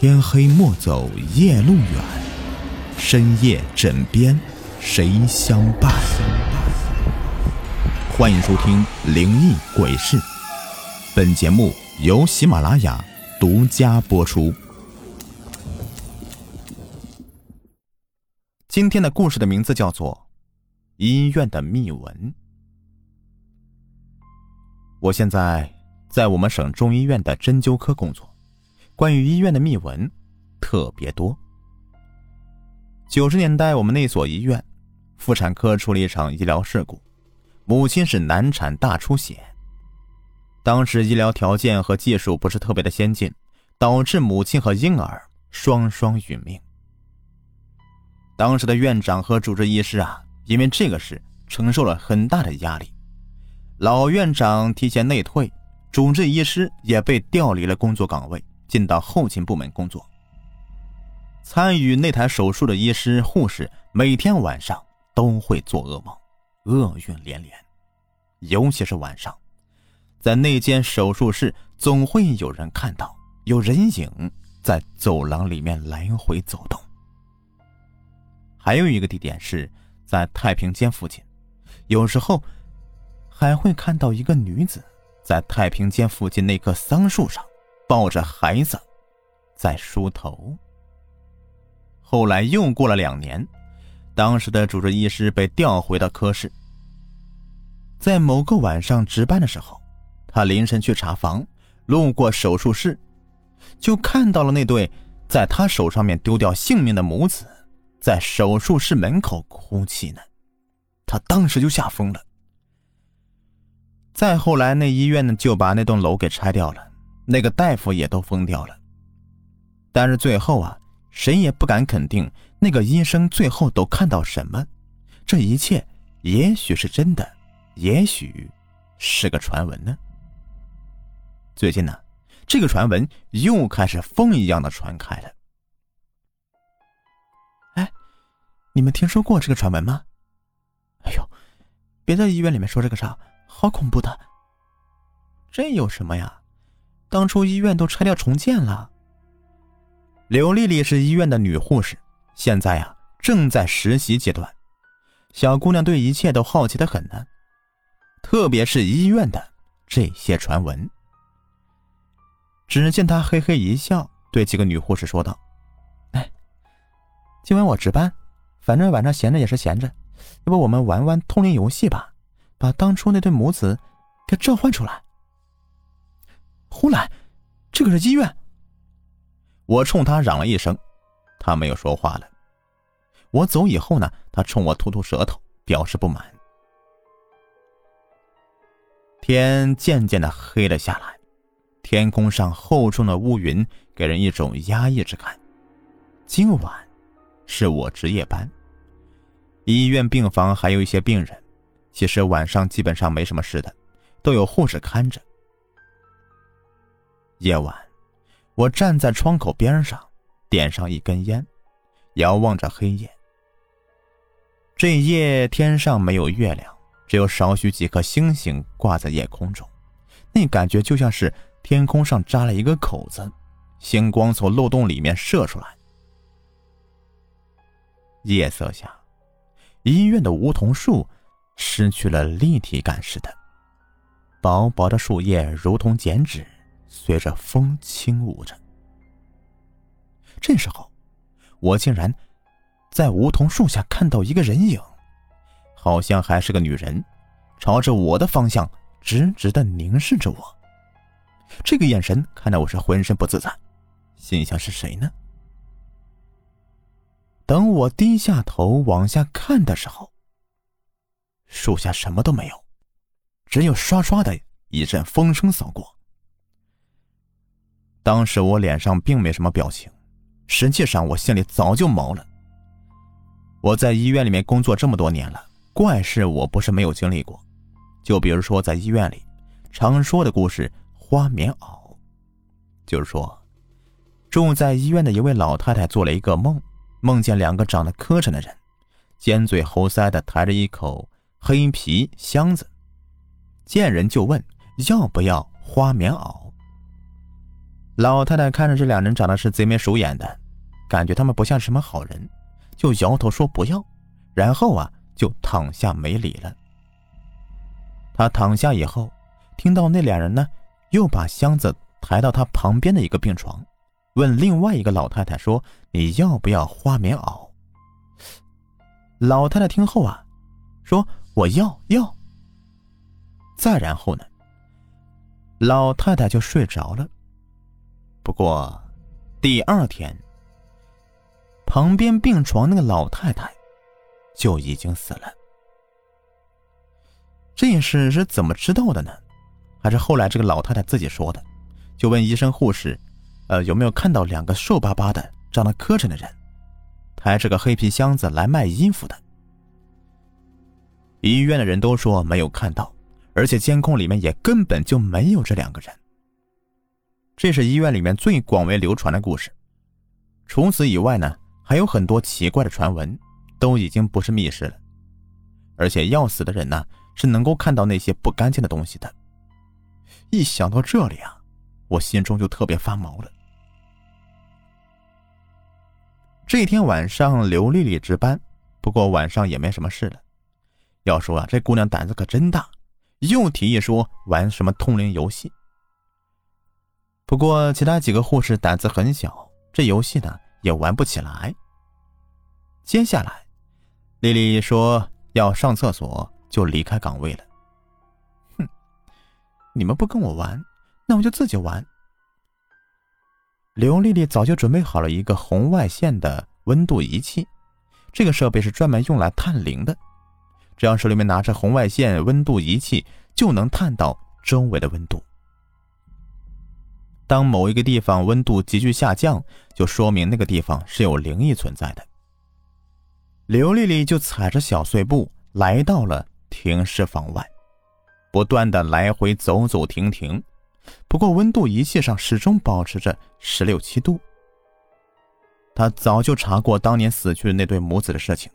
天黑莫走夜路远，深夜枕边谁相伴？欢迎收听《灵异鬼事》，本节目由喜马拉雅独家播出。今天的故事的名字叫做《医院的秘闻》。我现在在我们省中医院的针灸科工作。关于医院的秘闻特别多。九十年代，我们那所医院妇产科出了一场医疗事故，母亲是难产大出血。当时医疗条件和技术不是特别的先进，导致母亲和婴儿双双殒命。当时的院长和主治医师啊，因为这个事承受了很大的压力，老院长提前内退，主治医师也被调离了工作岗位。进到后勤部门工作。参与那台手术的医师、护士每天晚上都会做噩梦，厄运连连。尤其是晚上，在那间手术室总会有人看到有人影在走廊里面来回走动。还有一个地点是在太平间附近，有时候还会看到一个女子在太平间附近那棵桑树上。抱着孩子，在梳头。后来又过了两年，当时的主治医师被调回到科室。在某个晚上值班的时候，他临时去查房，路过手术室，就看到了那对在他手上面丢掉性命的母子，在手术室门口哭泣呢。他当时就吓疯了。再后来，那医院呢就把那栋楼给拆掉了。那个大夫也都疯掉了，但是最后啊，谁也不敢肯定那个医生最后都看到什么。这一切也许是真的，也许是个传闻呢。最近呢，这个传闻又开始风一样的传开了。哎，你们听说过这个传闻吗？哎呦，别在医院里面说这个啥，好恐怖的。这有什么呀？当初医院都拆掉重建了。刘丽丽是医院的女护士，现在呀正在实习阶段。小姑娘对一切都好奇的很呢，特别是医院的这些传闻。只见她嘿嘿一笑，对几个女护士说道：“哎，今晚我值班，反正晚上闲着也是闲着，要不我们玩玩通灵游戏吧，把当初那对母子给召唤出来。”胡来，这个是医院。我冲他嚷了一声，他没有说话了。我走以后呢，他冲我吐吐舌头，表示不满。天渐渐的黑了下来，天空上厚重的乌云给人一种压抑之感。今晚是我值夜班，医院病房还有一些病人，其实晚上基本上没什么事的，都有护士看着。夜晚，我站在窗口边上，点上一根烟，遥望着黑夜。这夜天上没有月亮，只有少许几颗星星挂在夜空中，那感觉就像是天空上扎了一个口子，星光从漏洞里面射出来。夜色下，医院的梧桐树失去了立体感似的，薄薄的树叶如同剪纸。随着风轻舞着。这时候，我竟然在梧桐树下看到一个人影，好像还是个女人，朝着我的方向直直的凝视着我。这个眼神看得我是浑身不自在，心想是谁呢？等我低下头往下看的时候，树下什么都没有，只有唰唰的一阵风声扫过。当时我脸上并没什么表情，实际上我心里早就毛了。我在医院里面工作这么多年了，怪事我不是没有经历过。就比如说在医院里常说的故事——花棉袄，就是说，住在医院的一位老太太做了一个梦，梦见两个长得磕碜的人，尖嘴猴腮的抬着一口黑皮箱子，见人就问要不要花棉袄。老太太看着这两人长得是贼眉鼠眼的，感觉他们不像什么好人，就摇头说不要，然后啊就躺下没理了。他躺下以后，听到那两人呢又把箱子抬到他旁边的一个病床，问另外一个老太太说：“你要不要花棉袄？”老太太听后啊，说：“我要要。”再然后呢，老太太就睡着了。不过，第二天，旁边病床那个老太太就已经死了。这件事是怎么知道的呢？还是后来这个老太太自己说的？就问医生护士，呃，有没有看到两个瘦巴巴的、长得磕碜的人，抬着个黑皮箱子来卖衣服的？医院的人都说没有看到，而且监控里面也根本就没有这两个人。这是医院里面最广为流传的故事。除此以外呢，还有很多奇怪的传闻，都已经不是密室了。而且要死的人呢，是能够看到那些不干净的东西的。一想到这里啊，我心中就特别发毛了。这天晚上，刘丽丽值班，不过晚上也没什么事了。要说啊，这姑娘胆子可真大，又提议说玩什么通灵游戏。不过，其他几个护士胆子很小，这游戏呢也玩不起来。接下来，丽丽说要上厕所，就离开岗位了。哼，你们不跟我玩，那我就自己玩。刘丽丽早就准备好了一个红外线的温度仪器，这个设备是专门用来探灵的，只要手里面拿着红外线温度仪器，就能探到周围的温度。当某一个地方温度急剧下降，就说明那个地方是有灵异存在的。刘丽丽就踩着小碎步来到了停尸房外，不断的来回走走停停。不过温度仪器上始终保持着十六七度。她早就查过当年死去的那对母子的事情，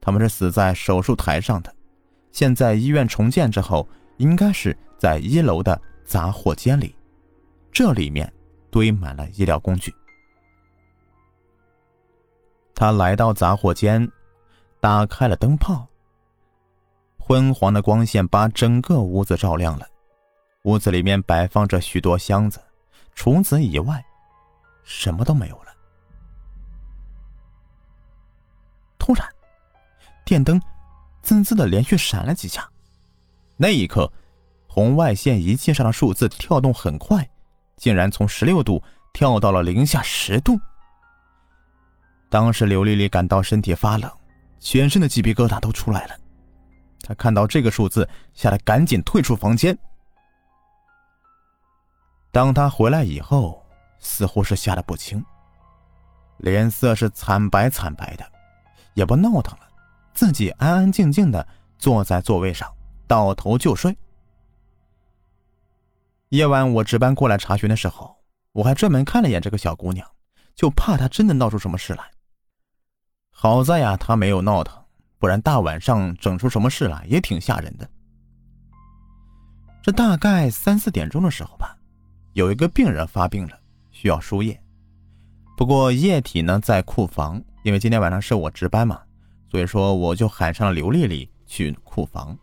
他们是死在手术台上的，现在医院重建之后，应该是在一楼的杂货间里。这里面堆满了医疗工具。他来到杂货间，打开了灯泡。昏黄的光线把整个屋子照亮了。屋子里面摆放着许多箱子，除此以外，什么都没有了。突然，电灯滋滋的连续闪了几下。那一刻，红外线仪器上的数字跳动很快。竟然从十六度跳到了零下十度。当时刘丽丽感到身体发冷，全身的鸡皮疙瘩都出来了。她看到这个数字，吓得赶紧退出房间。当她回来以后，似乎是吓得不轻，脸色是惨白惨白的，也不闹腾了，自己安安静静的坐在座位上，倒头就睡。夜晚我值班过来查询的时候，我还专门看了一眼这个小姑娘，就怕她真的闹出什么事来。好在呀，她没有闹腾，不然大晚上整出什么事来也挺吓人的。这大概三四点钟的时候吧，有一个病人发病了，需要输液。不过液体呢在库房，因为今天晚上是我值班嘛，所以说我就喊上了刘丽丽去库房。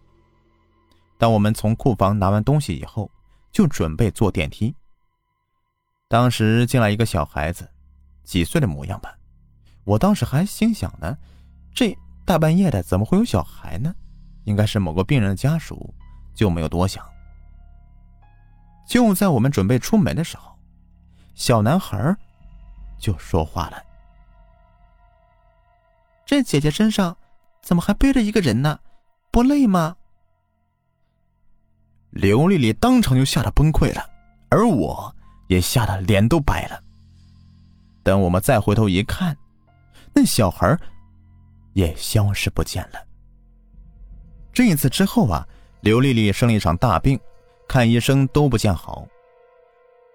当我们从库房拿完东西以后。就准备坐电梯。当时进来一个小孩子，几岁的模样吧。我当时还心想呢，这大半夜的怎么会有小孩呢？应该是某个病人的家属，就没有多想。就在我们准备出门的时候，小男孩就说话了：“这姐姐身上怎么还背着一个人呢？不累吗？”刘丽丽当场就吓得崩溃了，而我也吓得脸都白了。等我们再回头一看，那小孩也消失不见了。这一次之后啊，刘丽丽生了一场大病，看医生都不见好。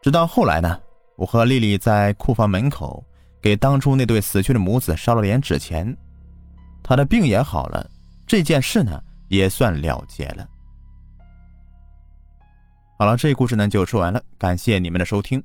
直到后来呢，我和丽丽在库房门口给当初那对死去的母子烧了点纸钱，她的病也好了，这件事呢也算了结了。好了，这故事呢就说完了，感谢你们的收听。